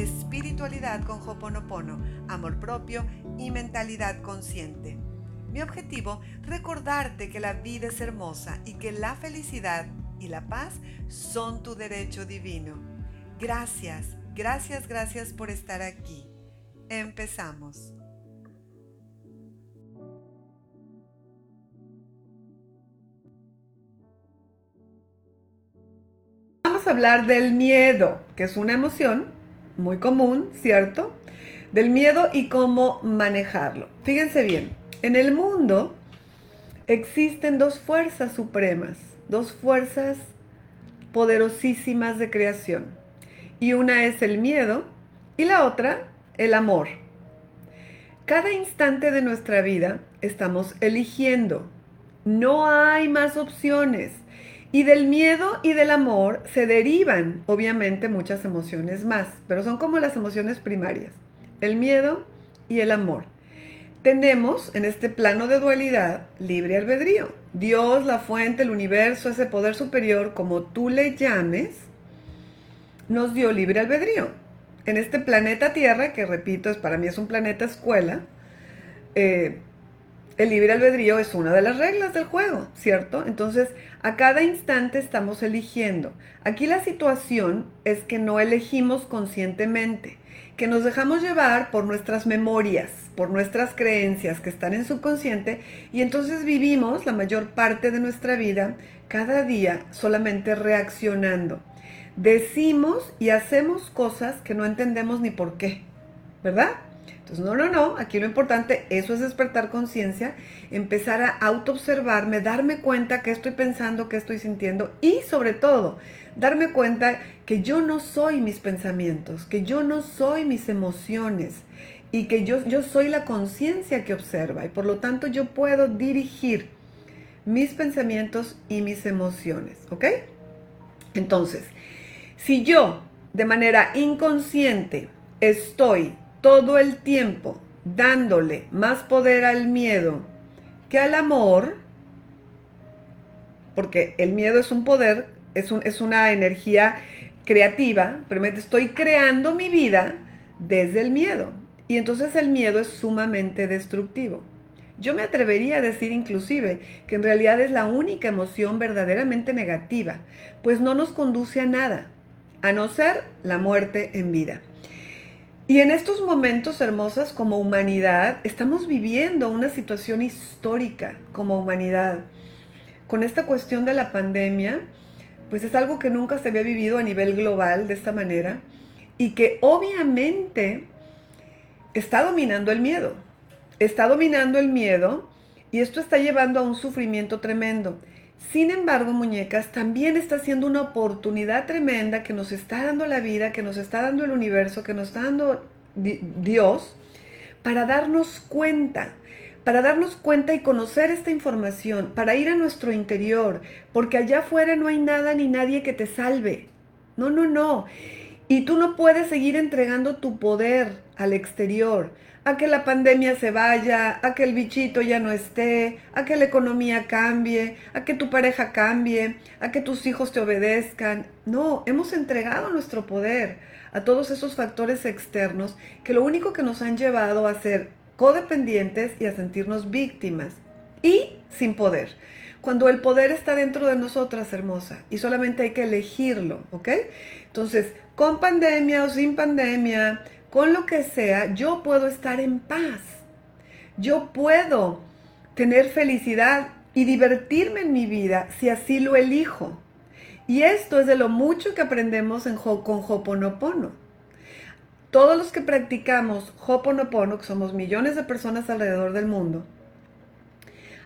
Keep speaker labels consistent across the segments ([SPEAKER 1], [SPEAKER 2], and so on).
[SPEAKER 1] Espiritualidad con Hoponopono, amor propio y mentalidad consciente. Mi objetivo, recordarte que la vida es hermosa y que la felicidad y la paz son tu derecho divino. Gracias, gracias, gracias por estar aquí. Empezamos. Vamos a hablar del miedo, que es una emoción muy común, ¿cierto? Del miedo y cómo manejarlo. Fíjense bien, en el mundo existen dos fuerzas supremas, dos fuerzas poderosísimas de creación. Y una es el miedo y la otra el amor. Cada instante de nuestra vida estamos eligiendo. No hay más opciones. Y del miedo y del amor se derivan, obviamente, muchas emociones más, pero son como las emociones primarias, el miedo y el amor. Tenemos en este plano de dualidad libre albedrío. Dios, la fuente, el universo, ese poder superior, como tú le llames, nos dio libre albedrío. En este planeta Tierra, que repito, es para mí es un planeta escuela, eh, el libre albedrío es una de las reglas del juego, ¿cierto? Entonces, a cada instante estamos eligiendo. Aquí la situación es que no elegimos conscientemente, que nos dejamos llevar por nuestras memorias, por nuestras creencias que están en subconsciente y entonces vivimos la mayor parte de nuestra vida cada día solamente reaccionando. Decimos y hacemos cosas que no entendemos ni por qué, ¿verdad? Entonces, no, no, no, aquí lo importante, eso es despertar conciencia, empezar a autoobservarme, darme cuenta qué estoy pensando, qué estoy sintiendo y sobre todo, darme cuenta que yo no soy mis pensamientos, que yo no soy mis emociones y que yo, yo soy la conciencia que observa y por lo tanto yo puedo dirigir mis pensamientos y mis emociones, ¿ok? Entonces, si yo de manera inconsciente estoy todo el tiempo dándole más poder al miedo que al amor, porque el miedo es un poder, es, es una energía creativa, pero estoy creando mi vida desde el miedo. Y entonces el miedo es sumamente destructivo. Yo me atrevería a decir inclusive que en realidad es la única emoción verdaderamente negativa, pues no nos conduce a nada, a no ser la muerte en vida. Y en estos momentos hermosas como humanidad, estamos viviendo una situación histórica como humanidad. Con esta cuestión de la pandemia, pues es algo que nunca se había vivido a nivel global de esta manera y que obviamente está dominando el miedo. Está dominando el miedo y esto está llevando a un sufrimiento tremendo. Sin embargo, muñecas, también está siendo una oportunidad tremenda que nos está dando la vida, que nos está dando el universo, que nos está dando Dios, para darnos cuenta, para darnos cuenta y conocer esta información, para ir a nuestro interior, porque allá afuera no hay nada ni nadie que te salve. No, no, no. Y tú no puedes seguir entregando tu poder al exterior a que la pandemia se vaya, a que el bichito ya no esté, a que la economía cambie, a que tu pareja cambie, a que tus hijos te obedezcan. No, hemos entregado nuestro poder a todos esos factores externos que lo único que nos han llevado a ser codependientes y a sentirnos víctimas y sin poder. Cuando el poder está dentro de nosotras, hermosa, y solamente hay que elegirlo, ¿ok? Entonces, con pandemia o sin pandemia, con lo que sea, yo puedo estar en paz. Yo puedo tener felicidad y divertirme en mi vida si así lo elijo. Y esto es de lo mucho que aprendemos en, con Hoponopono. Todos los que practicamos Hoponopono, que somos millones de personas alrededor del mundo,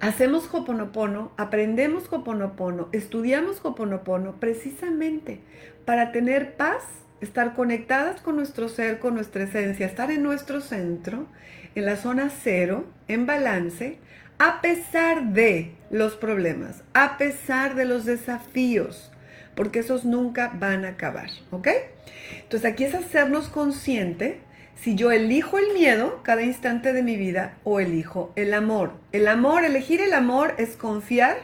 [SPEAKER 1] hacemos Hoponopono, aprendemos Hoponopono, estudiamos Hoponopono precisamente para tener paz, estar conectadas con nuestro ser, con nuestra esencia, estar en nuestro centro, en la zona cero, en balance, a pesar de los problemas, a pesar de los desafíos, porque esos nunca van a acabar, ¿ok? Entonces aquí es hacernos consciente si yo elijo el miedo cada instante de mi vida o elijo el amor. El amor, elegir el amor es confiar,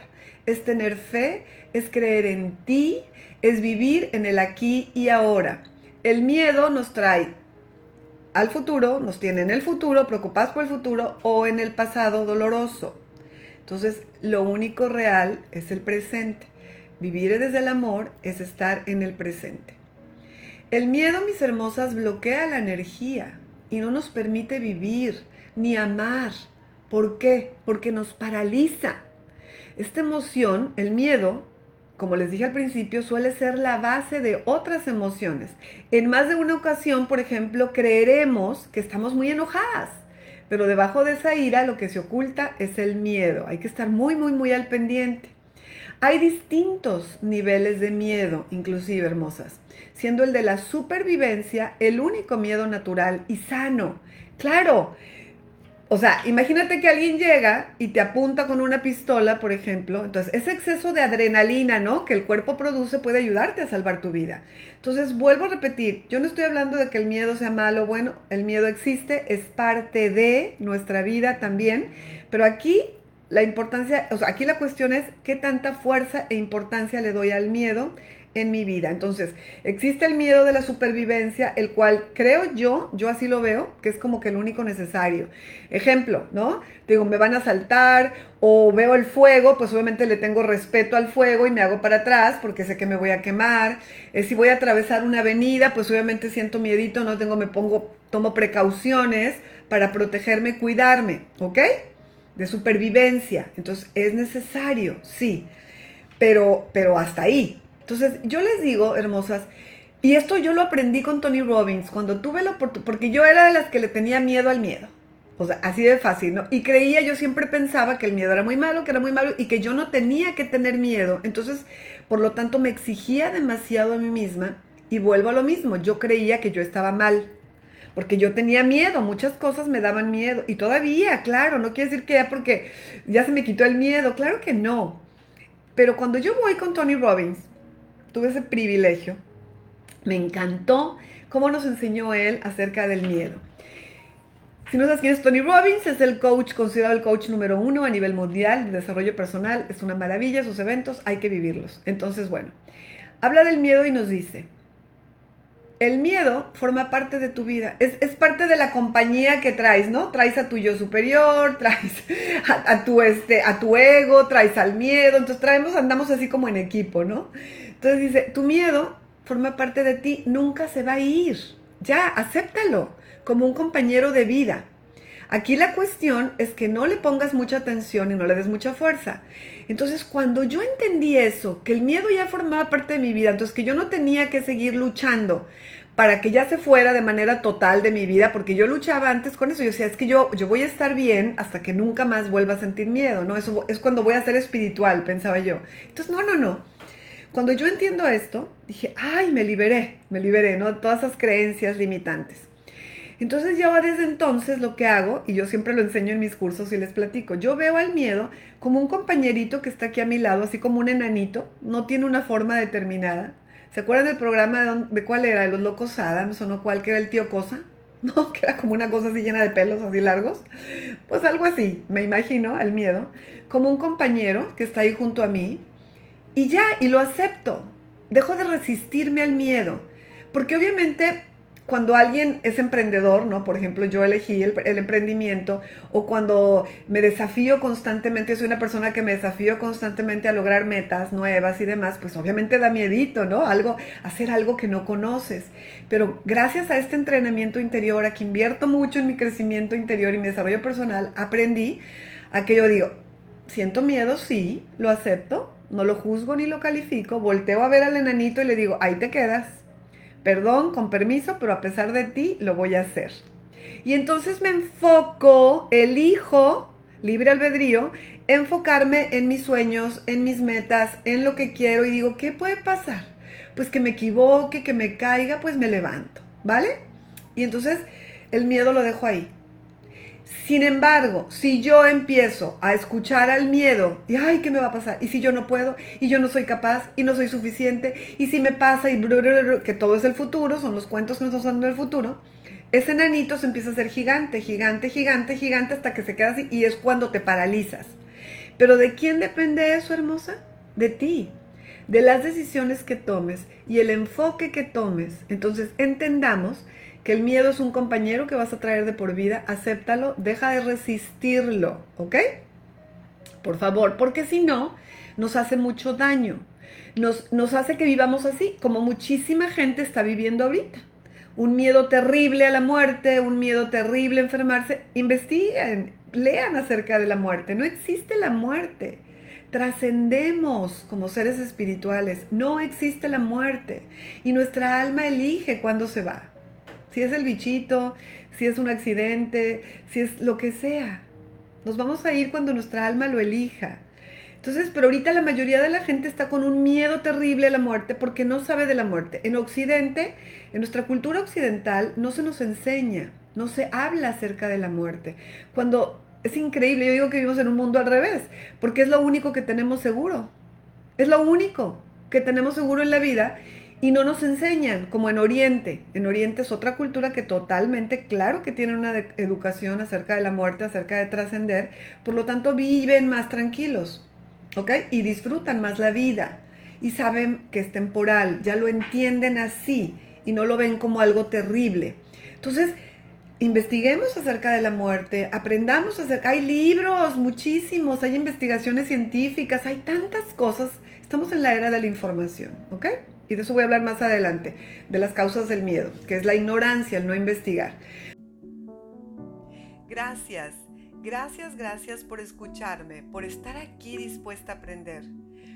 [SPEAKER 1] es tener fe, es creer en ti, es vivir en el aquí y ahora. El miedo nos trae al futuro, nos tiene en el futuro, preocupados por el futuro o en el pasado doloroso. Entonces, lo único real es el presente. Vivir desde el amor es estar en el presente. El miedo, mis hermosas, bloquea la energía y no nos permite vivir ni amar. ¿Por qué? Porque nos paraliza. Esta emoción, el miedo, como les dije al principio, suele ser la base de otras emociones. En más de una ocasión, por ejemplo, creeremos que estamos muy enojadas, pero debajo de esa ira lo que se oculta es el miedo. Hay que estar muy, muy, muy al pendiente. Hay distintos niveles de miedo, inclusive hermosas, siendo el de la supervivencia el único miedo natural y sano. Claro, o sea, imagínate que alguien llega y te apunta con una pistola, por ejemplo. Entonces, ese exceso de adrenalina, ¿no? Que el cuerpo produce puede ayudarte a salvar tu vida. Entonces, vuelvo a repetir, yo no estoy hablando de que el miedo sea malo, bueno, el miedo existe, es parte de nuestra vida también, pero aquí la importancia, o sea, aquí la cuestión es qué tanta fuerza e importancia le doy al miedo en mi vida. Entonces, existe el miedo de la supervivencia, el cual creo yo, yo así lo veo, que es como que el único necesario. Ejemplo, ¿no? Digo, me van a saltar o veo el fuego, pues obviamente le tengo respeto al fuego y me hago para atrás porque sé que me voy a quemar. Eh, si voy a atravesar una avenida, pues obviamente siento miedito, no tengo, me pongo, tomo precauciones para protegerme, cuidarme, ¿ok? De supervivencia. Entonces, es necesario, sí, pero, pero hasta ahí. Entonces, yo les digo, hermosas, y esto yo lo aprendí con Tony Robbins, cuando tuve la oportunidad, porque yo era de las que le tenía miedo al miedo. O sea, así de fácil, ¿no? Y creía, yo siempre pensaba que el miedo era muy malo, que era muy malo y que yo no tenía que tener miedo. Entonces, por lo tanto, me exigía demasiado a mí misma y vuelvo a lo mismo. Yo creía que yo estaba mal porque yo tenía miedo, muchas cosas me daban miedo. Y todavía, claro, no quiere decir que ya porque ya se me quitó el miedo, claro que no. Pero cuando yo voy con Tony Robbins, tuve ese privilegio, me encantó cómo nos enseñó él acerca del miedo. Si no sabes quién es Tony Robbins, es el coach, considerado el coach número uno a nivel mundial de desarrollo personal. Es una maravilla, sus eventos hay que vivirlos. Entonces, bueno, habla del miedo y nos dice, el miedo forma parte de tu vida, es, parte de la compañía que traes, ¿no? Traes a tu yo superior, traes a, tu, este, a tu ego, traes al miedo, entonces traemos, andamos así como en equipo, ¿no? Entonces dice, tu miedo forma parte de ti, nunca se va a ir, ya, acéptalo como un compañero de vida. Aquí la cuestión es que no le pongas mucha atención y no le des mucha fuerza. Entonces, cuando yo entendí eso, que el miedo ya formaba parte de mi vida, entonces que yo no tenía que seguir luchando para que ya se fuera de manera total de mi vida, porque yo luchaba antes con eso. Yo decía, es que yo, yo voy a estar bien hasta que nunca más vuelva a sentir miedo, ¿no? Eso es cuando voy a ser espiritual, pensaba yo. Entonces, no, no, no. Cuando yo entiendo esto, dije, ay, me liberé, me liberé, ¿no? Todas esas creencias limitantes. Entonces yo desde entonces lo que hago, y yo siempre lo enseño en mis cursos y les platico, yo veo al miedo como un compañerito que está aquí a mi lado, así como un enanito, no tiene una forma determinada. ¿Se acuerdan del programa de, cuál era? De los locos Adams o no cuál, que era el tío Cosa? ¿No? Que era como una cosa así llena de pelos así largos. Pues algo así, me imagino, al miedo, como un compañero que está ahí junto a mí, y ya, y lo acepto. Dejo de resistirme al miedo. Porque obviamente cuando alguien es emprendedor, ¿no? Por ejemplo, yo elegí el, emprendimiento o cuando me desafío constantemente, soy una persona que me desafío constantemente a lograr metas nuevas y demás, pues obviamente da miedito, ¿no? Algo, hacer algo que no conoces. Pero gracias a este entrenamiento interior, a que invierto mucho en mi crecimiento interior y mi desarrollo personal, aprendí a que yo digo, siento miedo, sí, lo acepto, no lo juzgo ni lo califico, volteo a ver al enanito y le digo, ahí te quedas. Perdón, con permiso, pero a pesar de ti lo voy a hacer. Y entonces me enfoco, elijo, libre albedrío, enfocarme en mis sueños, en mis metas, en lo que quiero y digo, ¿qué puede pasar? Pues que me equivoque, que me caiga, pues me levanto, ¿vale? Y entonces el miedo lo dejo ahí. Sin embargo, si yo empiezo a escuchar al miedo, y ay, ¿qué me va a pasar? Y si yo no puedo, y yo no soy capaz, y no soy suficiente, y si me pasa, y que todo es el futuro, son los cuentos que nos están dando el futuro, ese nanito se empieza a ser gigante, gigante, gigante, gigante, hasta que se queda así, y es cuando te paralizas. Pero ¿de quién depende eso, hermosa? De ti, de las decisiones que tomes y el enfoque que tomes. Entonces entendamos que el miedo es un compañero que vas a traer de por vida, acéptalo, deja de resistirlo, ¿ok? Por favor, porque si no, nos hace mucho daño. Nos, nos hace que vivamos así, como muchísima gente está viviendo ahorita. Un miedo terrible a la muerte, un miedo terrible a enfermarse. Investiguen, lean acerca de la muerte. No existe la muerte. Trascendemos como seres espirituales. No existe la muerte. Y nuestra alma elige cuándo se va si es el bichito, si es un accidente, si es lo que sea. Nos vamos a ir cuando nuestra alma lo elija. Entonces, pero ahorita la mayoría de la gente está con un miedo terrible a la muerte porque no sabe de la muerte. En Occidente, en nuestra cultura occidental, no se nos enseña, no se habla acerca de la muerte. Cuando es increíble, yo digo que vivimos en un mundo al revés, porque es lo único que tenemos seguro. Es lo único que tenemos seguro en la vida y no nos enseñan, como en Oriente. En Oriente es otra cultura que totalmente, claro que tienen una educación acerca de la muerte, acerca de trascender, por lo tanto viven más tranquilos, ¿ok? Y disfrutan más la vida y saben que es temporal, ya lo entienden así y no lo ven como algo terrible. Entonces, investiguemos acerca de la muerte, aprendamos acerca, hay libros, muchísimos, hay investigaciones científicas, hay tantas cosas, estamos en la era de la información, ¿ok? Y de eso voy a hablar más adelante, de las causas del miedo, que es la ignorancia, el no investigar. Gracias, gracias, gracias por escucharme, por estar aquí dispuesta a aprender.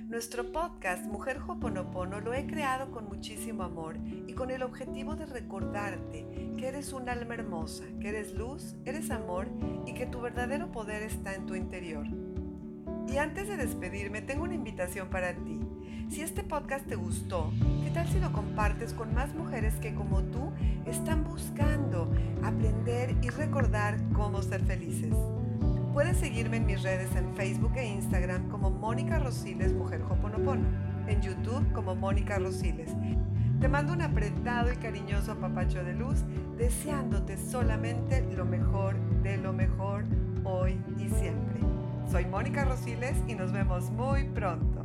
[SPEAKER 1] Nuestro podcast Mujer Hoponopono lo he creado con muchísimo amor y con el objetivo de recordarte que eres un alma hermosa, que eres luz, eres amor y que tu verdadero poder está en tu interior. Y antes de despedirme, tengo una invitación para ti. Si este podcast te gustó, ¿qué tal si lo compartes con más mujeres que como tú están buscando aprender y recordar cómo ser felices? Puedes seguirme en mis redes en Facebook e Instagram como Mónica Rosiles Mujer Hoponopono, en YouTube como Mónica Rosiles. Te mando un apretado y cariñoso papacho de luz, deseándote solamente lo mejor de lo mejor hoy y siempre. Soy Mónica Rosiles y nos vemos muy pronto.